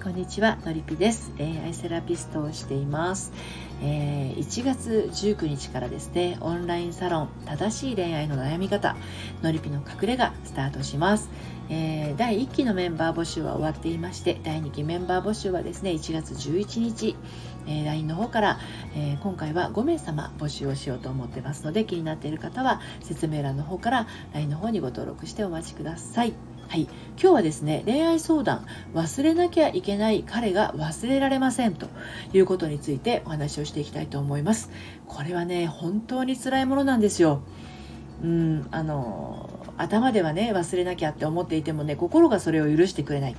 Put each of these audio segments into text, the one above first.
こんにちはのりぴです。恋愛セラピストをしています、えー、1月19日からですねオンラインサロン正しい恋愛の悩み方のりぴの隠れがスタートします、えー、第1期のメンバー募集は終わっていまして第2期メンバー募集はですね1月11日えー、LINE の方から、えー、今回は5名様募集をしようと思ってますので気になっている方は説明欄の方から LINE の方にご登録してお待ちください。はい、今日はですね恋愛相談忘れなきゃいけない彼が忘れられませんということについてお話をしていきたいと思います。これはね本当に辛いものなんですよ。うんあの頭ではね忘れなきゃって思っていてもね心がそれを許してくれない。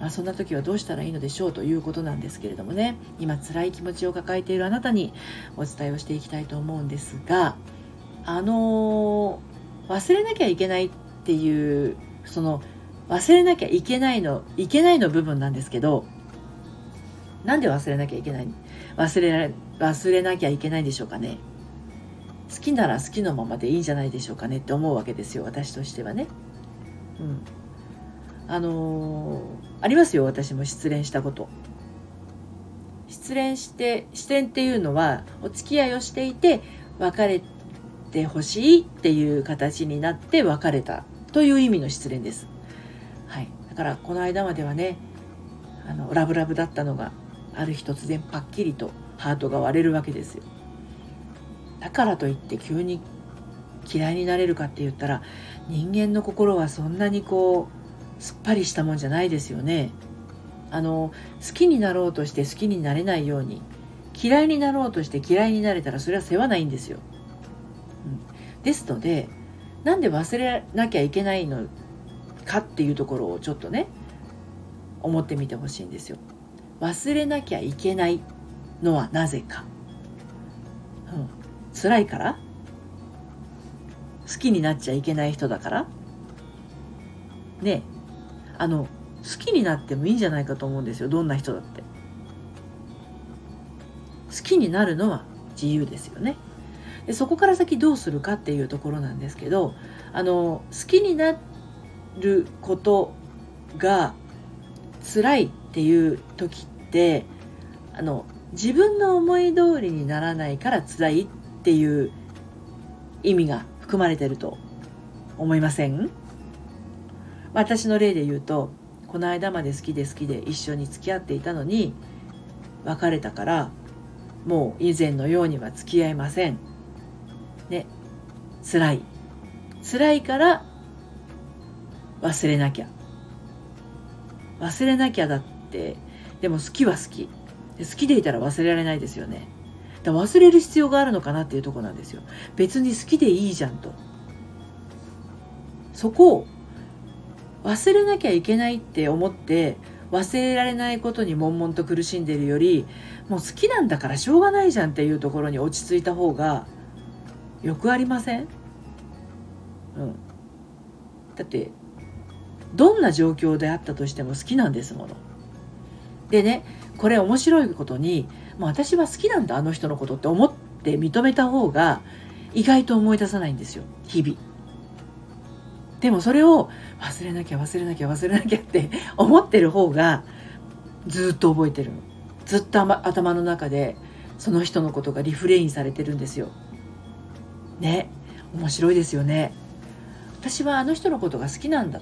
まあ、そんな時はどうしたらいいのでしょうということなんですけれどもね。今辛い気持ちを抱えているあなたにお伝えをしていきたいと思うんですがあの忘れなきゃいけないっていうその忘れなきゃいけないのいけないの部分なんですけどなんで忘れなきゃいけない忘れられ忘れなきゃいけないんでしょうかね好きなら好きのままでいいんじゃないでしょうかねって思うわけですよ私としてはね。うん、あのー、ありますよ私も失恋したこと。失恋して失恋っていうのはお付き合いをしていて別れてほしいっていう形になって別れたという意味の失恋です。はい、だからこの間まではねあのラブラブだったのがある日突然パッキリとハートが割れるわけですよ。だからといって急に嫌いになれるかって言ったら人間の心はそんなにこうすっぱりしたもんじゃないですよね。あの好きになろうとして好きになれないように嫌いになろうとして嫌いになれたらそれは世話ないんですよ。うん、ですのでなんで忘れなきゃいけないのかっていうところをちょっとね思ってみてほしいんですよ。忘れなきゃいけないのはなぜか。うん、辛いから？好きになっちゃいけない人だから？ねあの好きになってもいいんじゃないかと思うんですよ。どんな人だって。好きになるのは自由ですよね。でそこから先どうするかっていうところなんですけどあの好きになることが辛いっていう時ってあの自分の思い通りにならないから辛いっていう意味が含まれてると思いません？私の例で言うとこの間まで好きで好きで一緒に付き合っていたのに別れたからもう以前のようには付き合いません。ね辛い。辛いから忘れなきゃ。忘れなきゃだってでも好きは好き。好きでいたら忘れられないですよね。だ忘れる必要があるのかなっていうとこなんですよ。別に好きでいいじゃんと。そこを忘れなきゃいけないって思って忘れられないことに悶々と苦しんでるよりもう好きなんだからしょうがないじゃんっていうところに落ち着いた方がよくありません？うん。だってどんな状況であったとしても好きなんですもの。でねこれ面白いことにもう私は好きなんだあの人のことって思って認めた方が意外と思い出さないんですよ。日々。でもそれを忘れなきゃ忘れなきゃ忘れなきゃって思ってる方がずっと覚えてるずっと頭の中でその人のことがリフレインされてるんですよ。ね面白いですよね。私はあの人のことが好きなんだ。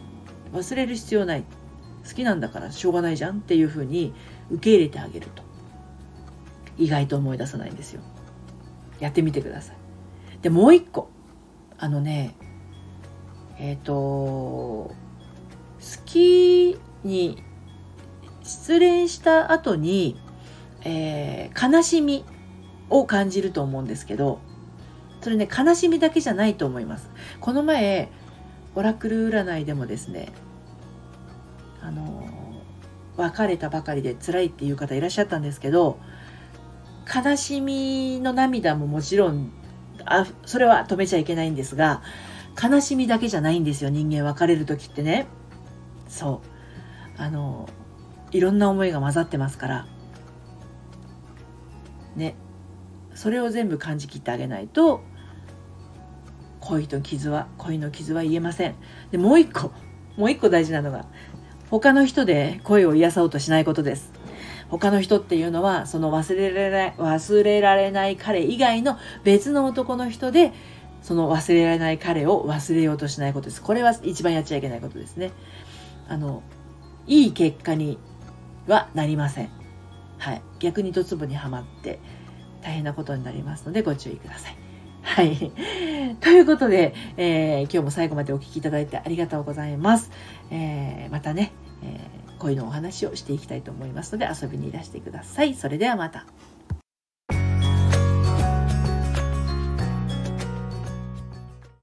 忘れる必要ない。好きなんだからしょうがないじゃんっていうふうに受け入れてあげると。意外と思い出さないんですよ。やってみてください。でもう一個。あのねえっ、ー、と好きに失恋した後に、えー、悲しみを感じると思うんですけどそれね悲しみだけじゃないと思います。この前オラクル占いでもですねあの別れたばかりで辛いっていう方いらっしゃったんですけど悲しみの涙ももちろんあそれは止めちゃいけないんですが悲しみだけじゃないんですよ人間別れる時ってね。そう。あのいろんな思いが混ざってますから。ね。それを全部感じきってあげないと恋と傷は恋の傷は言えませんでもう一個もう一個大事なのが他の人で声を癒そうとしないことです。他の人っていうのは、その忘れられない、忘れられない彼以外の別の男の人で、その忘れられない彼を忘れようとしないことです。これは一番やっちゃいけないことですね。あの、いい結果にはなりません。はい。逆にドツボにはまって大変なことになりますのでご注意ください。はい。ということで、えー、今日も最後までお聴きいただいてありがとうございます。えー、またね、えー、恋のお話をしていきたいと思いますので遊びにいらしてください。それではまた。